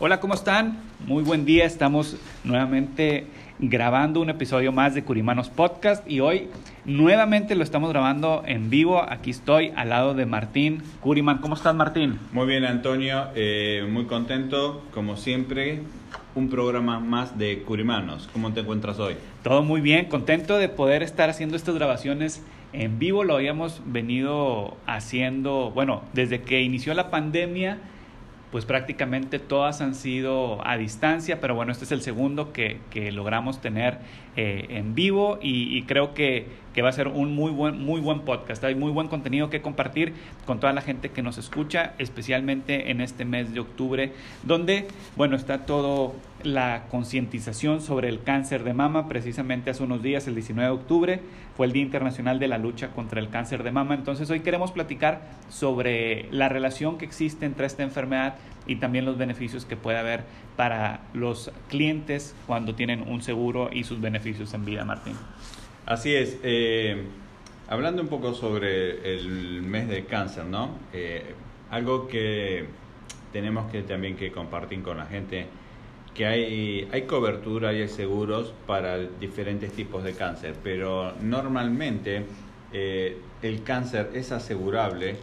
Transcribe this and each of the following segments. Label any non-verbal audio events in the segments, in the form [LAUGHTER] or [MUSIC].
Hola, ¿cómo están? Muy buen día. Estamos nuevamente grabando un episodio más de Curimanos Podcast y hoy nuevamente lo estamos grabando en vivo. Aquí estoy al lado de Martín Curiman. ¿Cómo estás, Martín? Muy bien, Antonio. Eh, muy contento, como siempre. Un programa más de Curimanos. ¿Cómo te encuentras hoy? Todo muy bien, contento de poder estar haciendo estas grabaciones en vivo. Lo habíamos venido haciendo, bueno, desde que inició la pandemia pues prácticamente todas han sido a distancia, pero bueno, este es el segundo que, que logramos tener eh, en vivo y, y creo que, que, va a ser un muy buen, muy buen podcast. Hay muy buen contenido que compartir con toda la gente que nos escucha, especialmente en este mes de octubre, donde, bueno, está todo la concientización sobre el cáncer de mama. Precisamente hace unos días, el 19 de octubre, fue el Día Internacional de la Lucha contra el Cáncer de Mama. Entonces hoy queremos platicar sobre la relación que existe entre esta enfermedad y también los beneficios que puede haber para los clientes cuando tienen un seguro y sus beneficios en vida, Martín. Así es. Eh, hablando un poco sobre el mes de cáncer, ¿no? Eh, algo que tenemos que también que compartir con la gente que hay, hay cobertura y hay seguros para diferentes tipos de cáncer, pero normalmente eh, el cáncer es asegurable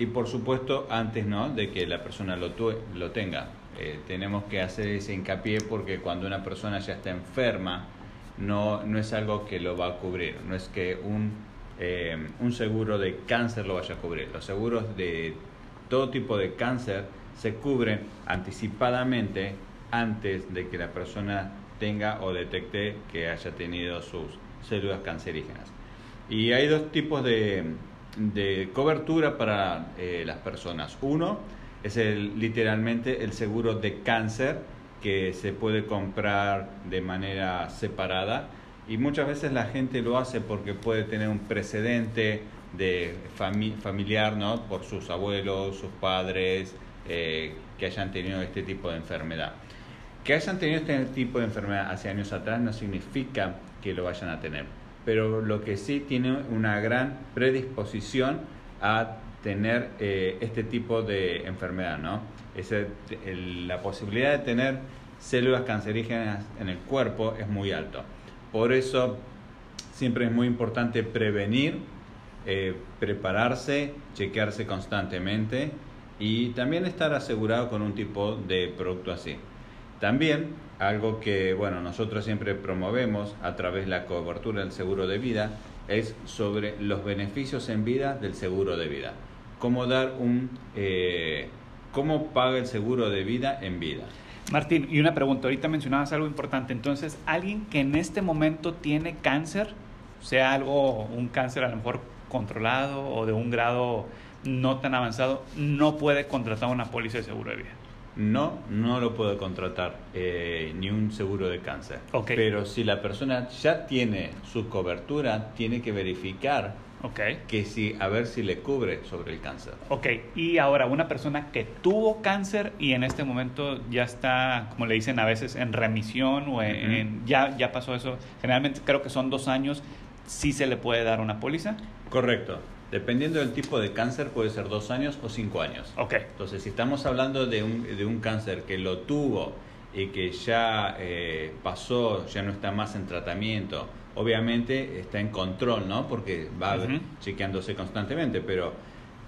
y por supuesto antes ¿no? de que la persona lo, lo tenga. Eh, tenemos que hacer ese hincapié porque cuando una persona ya está enferma no, no es algo que lo va a cubrir, no es que un, eh, un seguro de cáncer lo vaya a cubrir. Los seguros de todo tipo de cáncer se cubren anticipadamente antes de que la persona tenga o detecte que haya tenido sus células cancerígenas. Y hay dos tipos de, de cobertura para eh, las personas. Uno es el, literalmente el seguro de cáncer que se puede comprar de manera separada y muchas veces la gente lo hace porque puede tener un precedente de familiar, ¿no? Por sus abuelos, sus padres, eh, que hayan tenido este tipo de enfermedad. Que hayan tenido este tipo de enfermedad hace años atrás no significa que lo vayan a tener pero lo que sí tiene una gran predisposición a tener eh, este tipo de enfermedad, ¿no? Es la posibilidad de tener células cancerígenas en el cuerpo es muy alto. Por eso siempre es muy importante prevenir, eh, prepararse, chequearse constantemente y también estar asegurado con un tipo de producto así. También algo que bueno nosotros siempre promovemos a través de la cobertura del seguro de vida es sobre los beneficios en vida del seguro de vida. Cómo dar un eh, cómo paga el seguro de vida en vida. Martín, y una pregunta, ahorita mencionabas algo importante, entonces, alguien que en este momento tiene cáncer, sea algo, un cáncer a lo mejor controlado o de un grado no tan avanzado, no puede contratar una póliza de seguro de vida. No, no lo puede contratar eh, ni un seguro de cáncer. Pero si la persona ya tiene su cobertura, tiene que verificar que si, a ver si le cubre sobre el cáncer. Ok, y ahora una persona que tuvo cáncer y en este momento ya está, como le dicen a veces, en remisión o en, ya, ya pasó eso, generalmente creo que son dos años, ¿sí se le puede dar una póliza? Correcto. Dependiendo del tipo de cáncer, puede ser dos años o cinco años. Ok. Entonces, si estamos hablando de un, de un cáncer que lo tuvo y que ya eh, pasó, ya no está más en tratamiento, obviamente está en control, ¿no? Porque va chequeándose constantemente, pero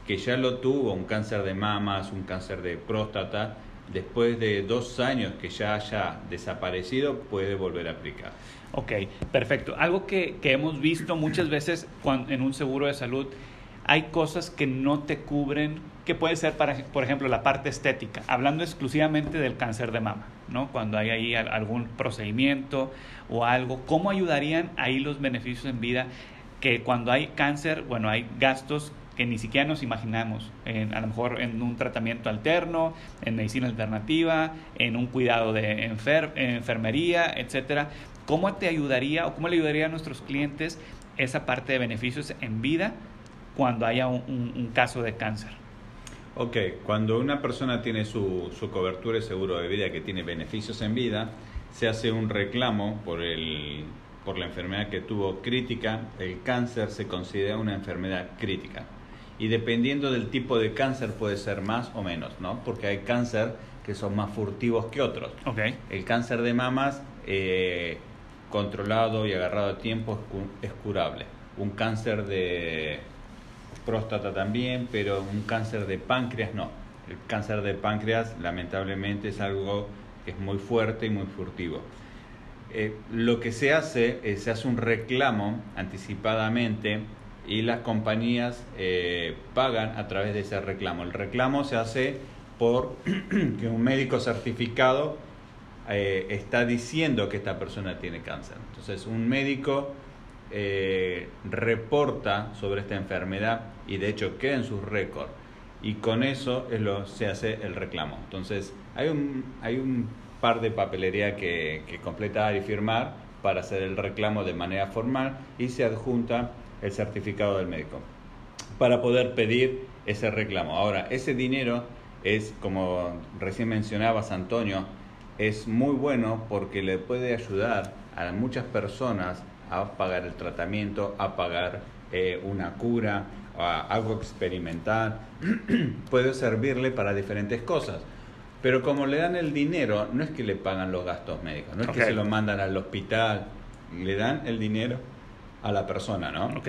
que ya lo tuvo, un cáncer de mamas, un cáncer de próstata, después de dos años que ya haya desaparecido, puede volver a aplicar. Ok, perfecto. Algo que, que hemos visto muchas veces cuando, en un seguro de salud hay cosas que no te cubren, que puede ser, para, por ejemplo, la parte estética, hablando exclusivamente del cáncer de mama, ¿no? Cuando hay ahí algún procedimiento o algo, ¿cómo ayudarían ahí los beneficios en vida? Que cuando hay cáncer, bueno, hay gastos que ni siquiera nos imaginamos, en, a lo mejor en un tratamiento alterno, en medicina alternativa, en un cuidado de enfermería, etcétera. ¿Cómo te ayudaría o cómo le ayudaría a nuestros clientes esa parte de beneficios en vida cuando haya un, caso de cáncer? Ok, cuando una persona tiene su, su cobertura de seguro de vida que tiene beneficios en vida, se hace un reclamo por el por la enfermedad que tuvo crítica, el cáncer se considera una enfermedad crítica y dependiendo del tipo de cáncer puede ser más o menos, ¿no? Porque hay cáncer que son más furtivos que otros. Okay. El cáncer de mamas, eh, controlado y agarrado a tiempo, es curable. Un cáncer de próstata también, pero un cáncer de páncreas no. El cáncer de páncreas, lamentablemente, es algo que es muy fuerte y muy furtivo. Eh, lo que se hace es se hace un reclamo anticipadamente y las compañías eh, pagan a través de ese reclamo. El reclamo se hace por [CLEARS THROAT] que un médico certificado eh, está diciendo que esta persona tiene cáncer. Entonces, un médico eh, reporta sobre esta enfermedad y de hecho queda en sus récords. Y con eso es lo, se hace el reclamo. Entonces, hay un, hay un par de papelería que, que completar y firmar para hacer el reclamo de manera formal y se adjunta el certificado del médico para poder pedir ese reclamo. Ahora, ese dinero es, como recién mencionabas, Antonio, es muy bueno porque le puede ayudar a muchas personas a pagar el tratamiento, a pagar eh, una cura, a algo experimental. [CLEARS THROAT] puede servirle para diferentes cosas. Pero como le dan el dinero, no es que le pagan los gastos médicos, no es que se lo mandan al hospital, le dan el dinero a la persona, ¿no? Ok.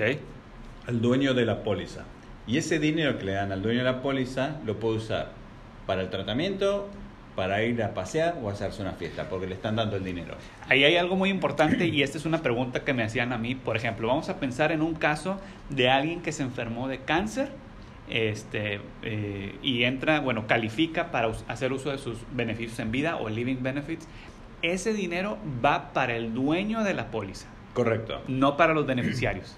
Al dueño de la póliza. Y ese dinero que le dan al dueño de la póliza lo puede usar para el tratamiento, para ir a pasear o hacerse una fiesta, porque le están dando el dinero. Ahí hay algo muy importante y esta es una pregunta que me hacían a mí. Por ejemplo, vamos a pensar en un caso de alguien que se enfermó de cáncer este, eh, y entra, bueno, califica para hacer uso de sus beneficios en vida o living benefits. Ese dinero va para el dueño de la póliza. Correcto. No para los beneficiarios.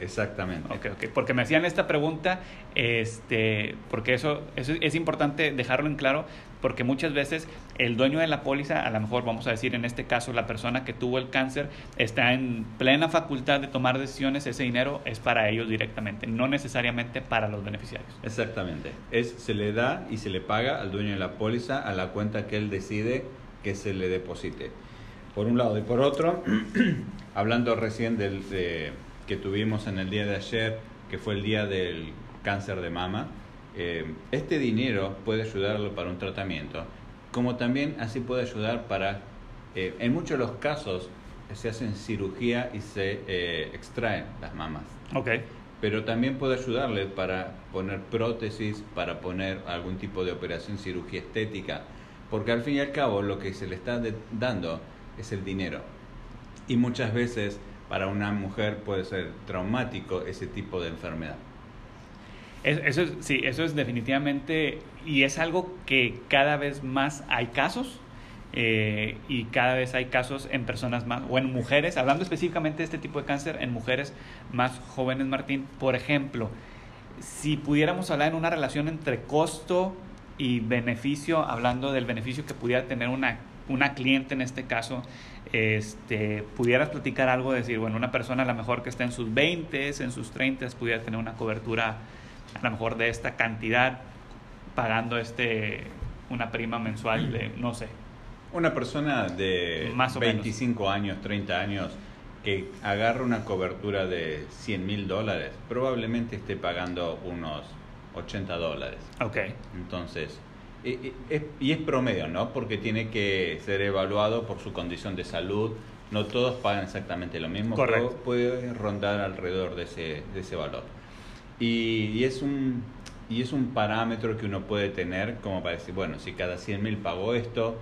Exactamente. Okay, okay. Porque me hacían esta pregunta, este, porque eso, eso es importante dejarlo en claro, porque muchas veces el dueño de la póliza, a lo mejor vamos a decir en este caso la persona que tuvo el cáncer, está en plena facultad de tomar decisiones, ese dinero es para ellos directamente, no necesariamente para los beneficiarios. Exactamente. Es, se le da y se le paga al dueño de la póliza a la cuenta que él decide que se le deposite por un lado. Y por otro, [CLEARS THROAT] hablando recién del, que tuvimos en el día de ayer, que fue el día del cáncer de mama, eh, este dinero puede ayudarlo para un tratamiento, como también así puede ayudar para, eh, en muchos de los casos, se hacen cirugía y se eh, extraen las mamas. Okay. Pero también puede ayudarle para poner prótesis, para poner algún tipo de operación cirugía estética, porque al fin y al cabo lo que se le está dando es el dinero. Y muchas veces para una mujer puede ser traumático ese tipo de enfermedad. Eso es, sí, eso es definitivamente, y es algo que cada vez más hay casos, eh, y cada vez hay casos en personas más, o en mujeres, hablando específicamente de este tipo de cáncer, en mujeres más jóvenes, Martín. Por ejemplo, si pudiéramos hablar en una relación entre costo y beneficio, hablando del beneficio que pudiera tener una una cliente en este caso, este, pudieras platicar algo, decir, bueno, una persona a lo mejor que está en sus 20, en sus 30, pudiera tener una cobertura a lo mejor de esta cantidad, pagando este, una prima mensual de, no sé. Una persona de Más 25 años, 30 años, que agarra una cobertura de 100 mil dólares, probablemente esté pagando unos 80 dólares. Ok. Entonces, y es promedio, ¿no? Porque tiene que ser evaluado por su condición de salud. No todos pagan exactamente lo mismo, pero puede rondar alrededor de ese, de ese valor. Y, es un, y es un parámetro que uno puede tener como para decir, bueno, si cada 100 mil pago esto,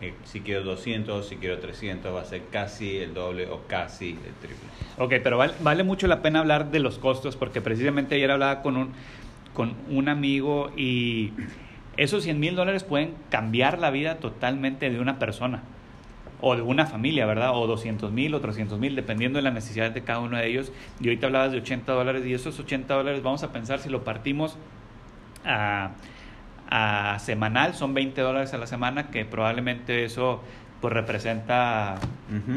eh, si quiero 200, si quiero 300, va a ser casi el doble o casi el triple. Ok, pero vale, vale mucho la pena hablar de los costos porque precisamente ayer hablaba con un, con un amigo y esos 100 mil dólares pueden cambiar la vida totalmente de una persona o de una familia, ¿verdad? O 200 mil o 300 mil, dependiendo de las necesidades de cada uno de ellos. Y ahorita hablabas de 80 dólares y esos 80 dólares vamos a pensar si lo partimos a, a semanal, son 20 dólares a la semana, que probablemente eso pues representa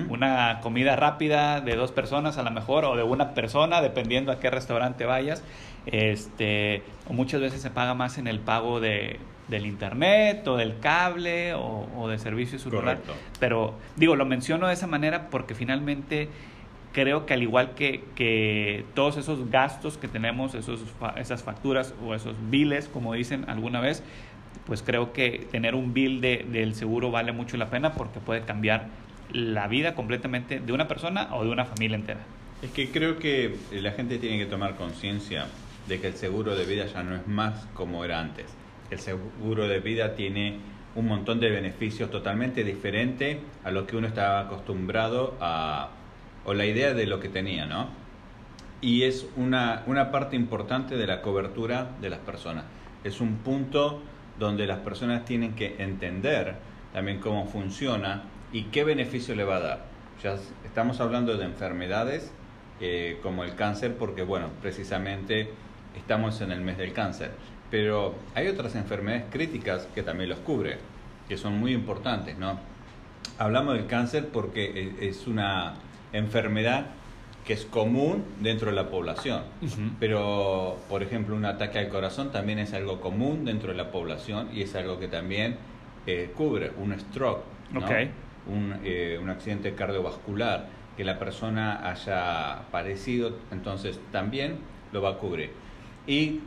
una comida rápida de dos personas a lo mejor o de una persona dependiendo a qué restaurante vayas este o muchas veces se paga más en el pago de del internet o del cable o, o de servicio celular Correcto. pero digo lo menciono de esa manera porque finalmente creo que al igual que, que todos esos gastos que tenemos esos esas facturas o esos biles como dicen alguna vez pues creo que tener un bill de, del seguro vale mucho la pena porque puede cambiar la vida completamente de una persona o de una familia entera. Es que creo que la gente tiene que tomar conciencia de que el seguro de vida ya no es más como era antes. El seguro de vida tiene un montón de beneficios totalmente diferentes a lo que uno estaba acostumbrado a, o la idea de lo que tenía, ¿no? Y es una, una parte importante de la cobertura de las personas. Es un punto donde las personas tienen que entender también cómo funciona y qué beneficio le va a dar. Ya estamos hablando de enfermedades eh, como el cáncer porque, bueno, precisamente estamos en el mes del cáncer. Pero hay otras enfermedades críticas que también los cubre, que son muy importantes, ¿no? Hablamos del cáncer porque es una enfermedad que es común dentro de la población. Pero, por ejemplo, un ataque al corazón también es algo común dentro de la población y es algo que también eh, cubre un stroke, ¿no? Un, eh, un accidente cardiovascular que la persona haya padecido, entonces también lo va a cubrir. Y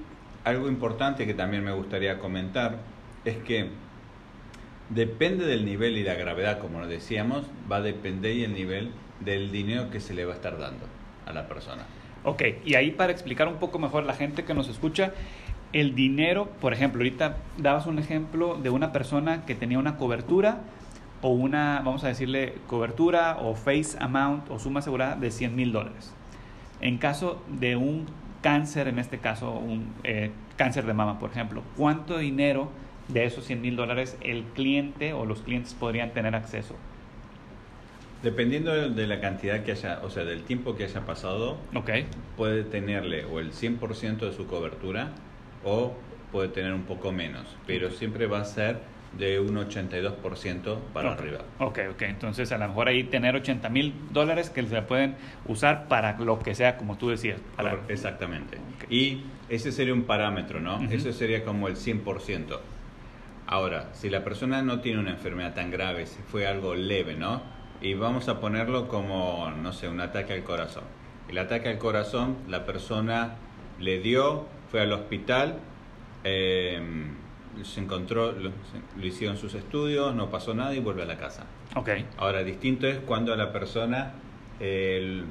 algo importante que también me gustaría comentar es que depende del nivel y la gravedad, como lo decíamos, va a depender y el nivel del dinero que se le va a estar dando a la persona. Ok, y ahí para explicar un poco mejor la gente que nos escucha, el dinero, por ejemplo, ahorita dabas un ejemplo de una persona que tenía una cobertura o una, vamos a decirle, cobertura o face amount o suma asegurada de 100 mil dólares. En caso de un cáncer, en este caso un eh, cáncer de mama, por ejemplo, ¿cuánto dinero de esos 100 mil dólares el cliente o los clientes podrían tener acceso? Dependiendo de la cantidad que haya, o sea, del tiempo que haya pasado, puede tenerle o el 100% de su cobertura o puede tener un poco menos, pero siempre va a ser de un 82% para arriba. Ok, ok. Entonces, a lo mejor ahí tener 80 mil dólares que se pueden usar para lo que sea, como tú decías. Para... Exactamente. Y ese sería un parámetro, ¿no? Ujú. Eso sería como el 100%. Ahora, si la persona no tiene una enfermedad tan grave, si fue algo leve, ¿no? Y vamos a ponerlo como, no sé, un ataque al corazón. El ataque al corazón, la persona le dio, fue al hospital, eh, se encontró, lo, se- lo hicieron sus estudios, no pasó nada y vuelve a la casa. Ok, Ahora, distinto es cuando a la persona eh,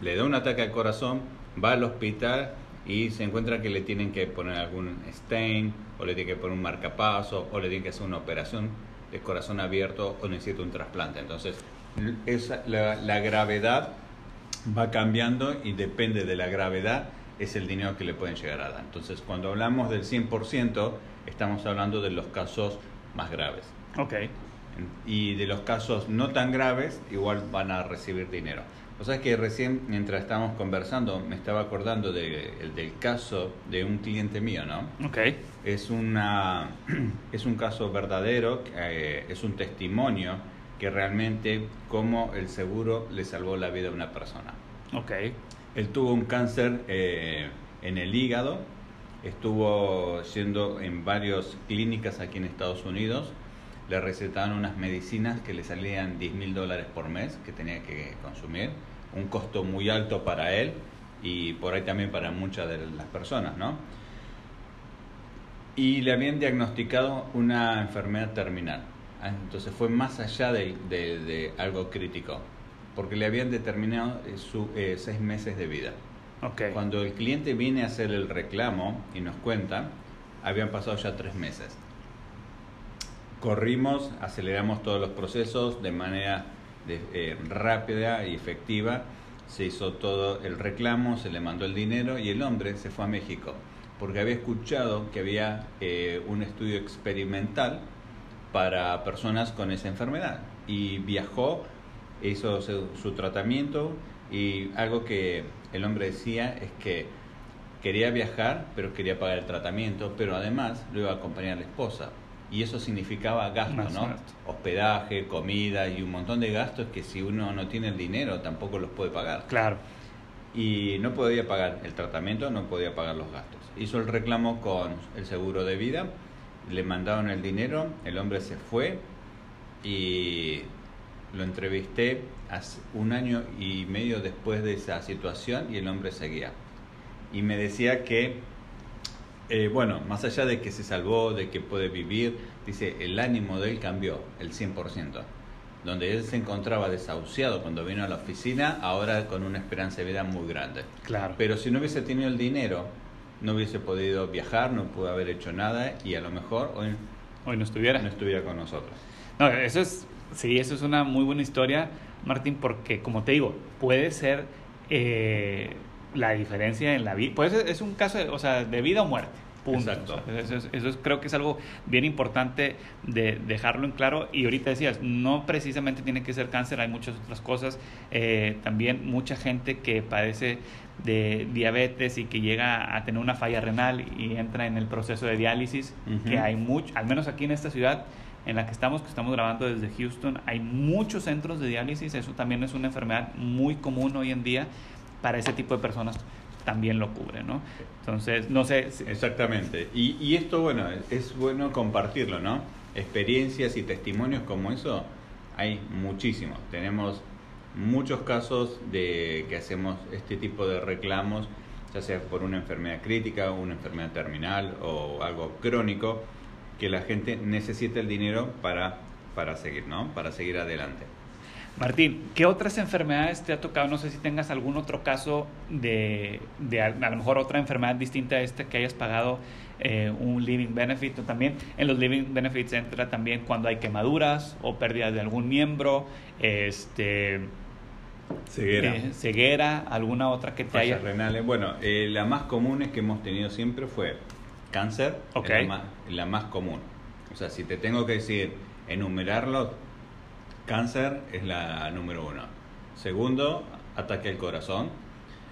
le da un ataque al corazón, va al hospital y se encuentra que le tienen que poner algún stain, o le tienen que poner un marcapaso, o le tienen que hacer una operación de corazón abierto, o necesita un trasplante. Entonces, esa, la, la gravedad va cambiando y depende de la gravedad es el dinero que le pueden llegar a dar. Entonces, cuando hablamos del 100%, estamos hablando de los casos más graves. ok. Y de los casos no tan graves, igual van a recibir dinero. O sea que recién, mientras estábamos conversando, me estaba acordando de- el del caso de un cliente mío, ¿no? Ok, Es, una, [CLEARS THROAT] es un caso verdadero, eh, es un testimonio que realmente cómo el seguro le salvó la vida a una persona. ok. Él tuvo un cáncer eh, en el hígado, estuvo yendo en varias clínicas aquí en Estados Unidos, le recetaron unas medicinas que le salían 10 mil dólares por mes que tenía que consumir, un costo muy alto para él y por ahí también para muchas de las personas, ¿no? Y le habían diagnosticado una enfermedad terminal. Ah, Entonces fue más allá de algo crítico, porque le habían determinado eh, su, eh, seis meses de vida. Cuando el cliente viene a hacer el reclamo y nos cuenta, habían pasado ya tres meses. corrimos, aceleramos todos los procesos de manera eh, rápida y efectiva. Se hizo todo el reclamo, se le mandó el dinero y el hombre se fue a México porque había escuchado que había eh, un estudio experimental para personas con esa enfermedad y viajó, hizo su tratamiento y algo que el hombre decía es que quería viajar, pero quería pagar el tratamiento, pero además lo iba a acompañar la esposa. Y eso significaba gasto, ¿no? Hospedaje, comida y un montón de gastos que si uno no tiene el dinero tampoco los puede pagar. Claro. Y no podía pagar el tratamiento, no podía pagar los gastos. Hizo el reclamo con el seguro de vida, le mandaron el dinero, el hombre se fue y lo entrevisté hace un año y medio después de esa situación y el hombre seguía y me decía que, eh, bueno, más allá de que se salvó, de que puede vivir, dice, el ánimo de él cambió el 100%. Donde él se encontraba desahuciado cuando vino a la oficina, ahora con una esperanza de vida muy grande. Claro. Pero si no hubiese tenido el dinero, no hubiese podido viajar, no pudo haber hecho nada y a lo mejor hoy, hoy no estuviera. No estuviera con nosotros. No, eso es, sí, eso es una muy buena historia, Martín, porque como te digo, puede ser eh, la diferencia en la vida. Pues es un caso de, o sea, de vida o muerte. Punto. Exacto. eso, creo que es algo bien importante de dejarlo en claro. Y ahorita decías, no precisamente tiene que ser cáncer, hay muchas otras cosas. Eh, también mucha gente que padece de diabetes y que llega a tener una falla renal y entra en el proceso de diálisis, que hay mucho, al menos aquí en esta ciudad en la que estamos, que estamos grabando desde Houston, hay muchos centros de diálisis, eso también es una enfermedad muy común hoy en día para ese tipo de personas también lo cubre, ¿no? Entonces, no sé. Exactamente. Y, y esto, bueno, es bueno compartirlo, ¿no? Experiencias y testimonios como eso hay muchísimos. Tenemos muchos casos de que hacemos este tipo de reclamos, ya sea por una enfermedad crítica, una enfermedad terminal o algo crónico, que la gente necesita el dinero para, para seguir, ¿no? Para seguir adelante. Martín, ¿qué otras enfermedades te ha tocado? No sé si tengas algún otro caso de, de a, lo mejor otra enfermedad distinta a esta que hayas pagado eh, un living benefit. También en los living benefits entra también cuando hay quemaduras o pérdida de algún miembro, este, ceguera, eh, ceguera alguna otra que te haya. renales. Bueno, eh, la más común que hemos tenido siempre fue cáncer, okay. la, más, la más común. O sea, si te tengo que decir enumerarlo, Cáncer es la número uno. Segundo, ataque al corazón.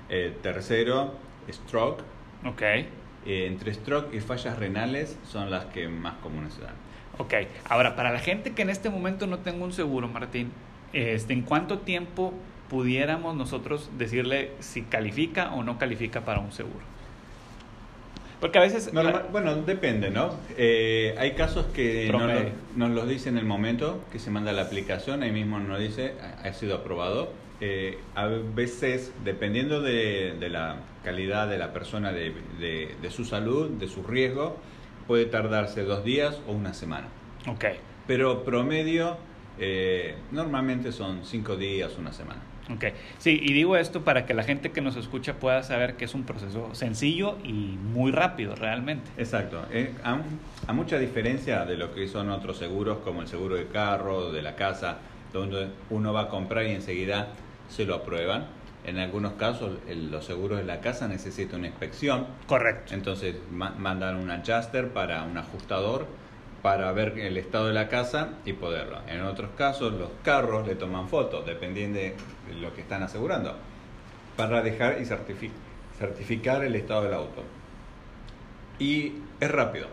Eh, tercero, stroke. Ok. Eh, entre stroke y fallas renales son las que más comunes se dan. Ok. Ahora, para la gente que en este momento no tenga un seguro, Martín, este, ¿en cuánto tiempo pudiéramos nosotros decirle si califica o no califica para un seguro? Porque a veces... bueno, depende, ¿no? Eh, hay casos que nos, los dice en el momento que se manda la aplicación, ahí mismo nos dice, ha sido aprobado. Eh, a veces, dependiendo de, la calidad de la persona, de, su salud, de su riesgo, puede tardarse dos días o una semana. Ok. Pero promedio, eh, normalmente son cinco días, una semana. Ok, sí, y digo esto para que la gente que nos escucha pueda saber que es un proceso sencillo y muy rápido realmente. Exacto, eh, a, mucha diferencia de lo que son otros seguros como el seguro de carro, de la casa, donde uno va a comprar y enseguida se lo aprueban. En algunos casos los seguros de la casa necesitan una inspección. Correcto. Entonces mandan un adjuster para un ajustador para ver el estado de la casa y poderlo. En otros casos, los carros le toman fotos, dependiendo de lo que están asegurando, para dejar y certificar el estado del auto. Y es rápido.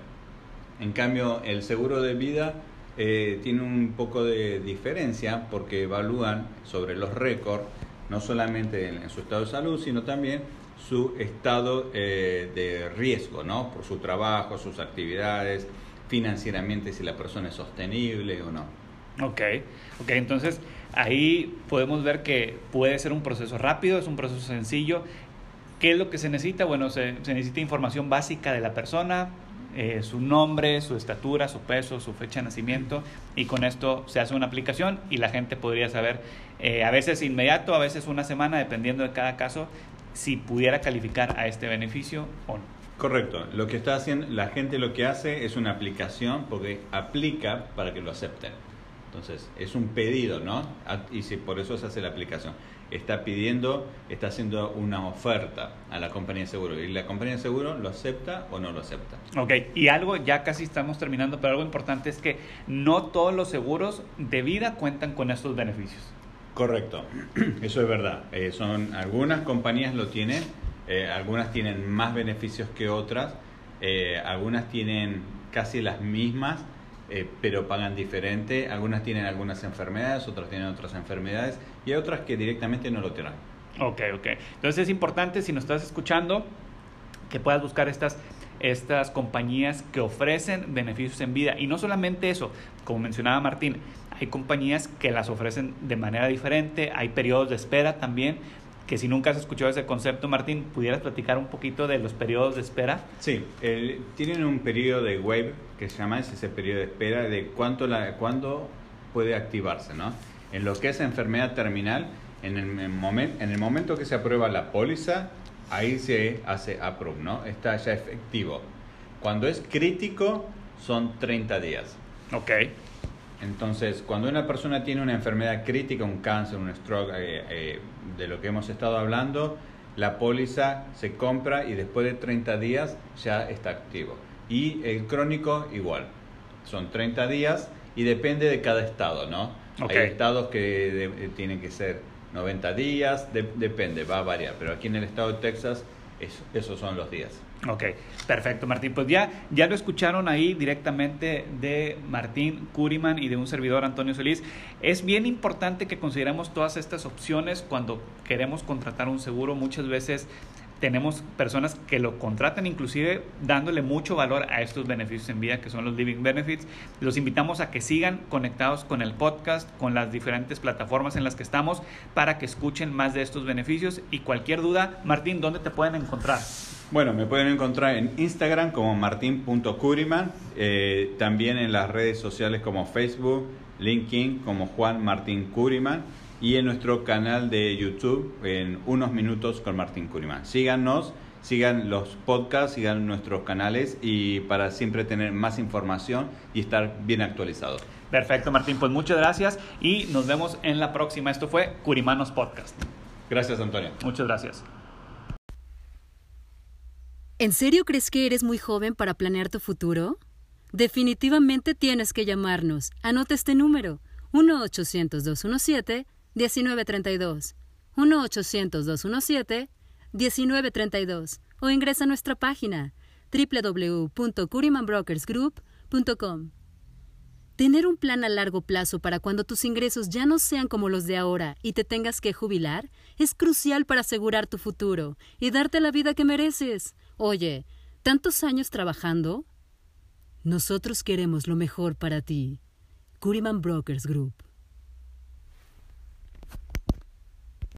En cambio, el seguro de vida eh, tiene un poco de diferencia porque evalúan sobre los récords, no solamente en, su estado de salud, sino también su estado eh, de riesgo, ¿no? Por su trabajo, sus actividades, financieramente si la persona es sostenible o no. Ok, ok, entonces ahí podemos ver que puede ser un proceso rápido, es un proceso sencillo. ¿Qué es lo que se necesita? Bueno, se, necesita información básica de la persona, eh, su nombre, su estatura, su peso, su fecha de nacimiento y con esto se hace una aplicación y la gente podría saber, eh, a veces inmediato, a veces una semana, dependiendo de cada caso, si pudiera calificar a este beneficio o no. Correcto. Lo que está haciendo, la gente lo que hace es una aplicación porque aplica para que lo acepten. Entonces, es un pedido, ¿no? Y si por eso se hace la aplicación. Está pidiendo, está haciendo una oferta a la compañía de seguro. Y la compañía de seguro lo acepta o no lo acepta. Ok, y algo, ya casi estamos terminando, pero algo importante es que no todos los seguros de vida cuentan con estos beneficios. Correcto, eso es verdad. Eh, son algunas compañías lo tienen, eh, algunas tienen más beneficios que otras, eh, algunas tienen casi las mismas, pero pagan diferente. Algunas tienen algunas enfermedades, otras tienen otras enfermedades y hay otras que directamente no lo tienen. Ok, ok. Entonces es importante, si nos estás escuchando, que puedas buscar estas estas compañías que ofrecen beneficios en vida. Y no solamente eso, como mencionaba Martín, hay compañías que las ofrecen de manera diferente, hay periodos de espera también, que si nunca has escuchado ese concepto, Martín, ¿pudieras platicar un poquito de los periodos de espera? Sí, tienen un periodo de wave que se llama, es ese periodo de espera de cuánto la, cuándo puede activarse, ¿no? En lo que es enfermedad terminal, en el, en el momento que se aprueba la póliza, ahí se hace approve, ¿no? Está ya efectivo. Cuando es crítico, son 30 días. Ok. Entonces, cuando una persona tiene una enfermedad crítica, un cáncer, un stroke, eh, eh, de lo que hemos estado hablando, la póliza se compra y después de 30 días ya está activo. Y el crónico igual. Son 30 días y depende de cada estado, ¿no? Hay estados que tienen que ser 90 días, depende, va a variar, pero aquí en el estado de Texas esos son los días. Ok, perfecto Martín. Pues ya, ya lo escucharon ahí directamente de Martín Curiman y de un servidor Antonio Solís. Es bien importante que consideremos todas estas opciones cuando queremos contratar un seguro. Muchas veces tenemos personas que lo contratan inclusive dándole mucho valor a estos beneficios en vida que son los living benefits. Los invitamos a que sigan conectados con el podcast, con las diferentes plataformas en las que estamos para que escuchen más de estos beneficios y cualquier duda, Martín, ¿dónde te pueden encontrar? Bueno, me pueden encontrar en Instagram como martin.curiman, eh, también en las redes sociales como Facebook, LinkedIn como Juan Martín Curiman y en nuestro canal de YouTube en unos minutos con Martín Curimán. Síganos, sigan los podcasts, sigan nuestros canales y para siempre tener más información y estar bien actualizados. Perfecto, Martín. Pues muchas gracias y nos vemos en la próxima. Esto fue Curimanos Podcast. Gracias, Antonio. Muchas gracias. ¿En serio crees que eres muy joven para planear tu futuro? Definitivamente tienes que llamarnos. Anota este número: 1-800-217. 1932 1-800-217-1932 o ingresa a nuestra página www.curimanbrokersgroup.com. Tener un plan a largo plazo para cuando tus ingresos ya no sean como los de ahora y te tengas que jubilar es crucial para asegurar tu futuro y darte la vida que mereces. Oye, ¿tantos años trabajando? Nosotros queremos lo mejor para ti. Curiman Brokers Group.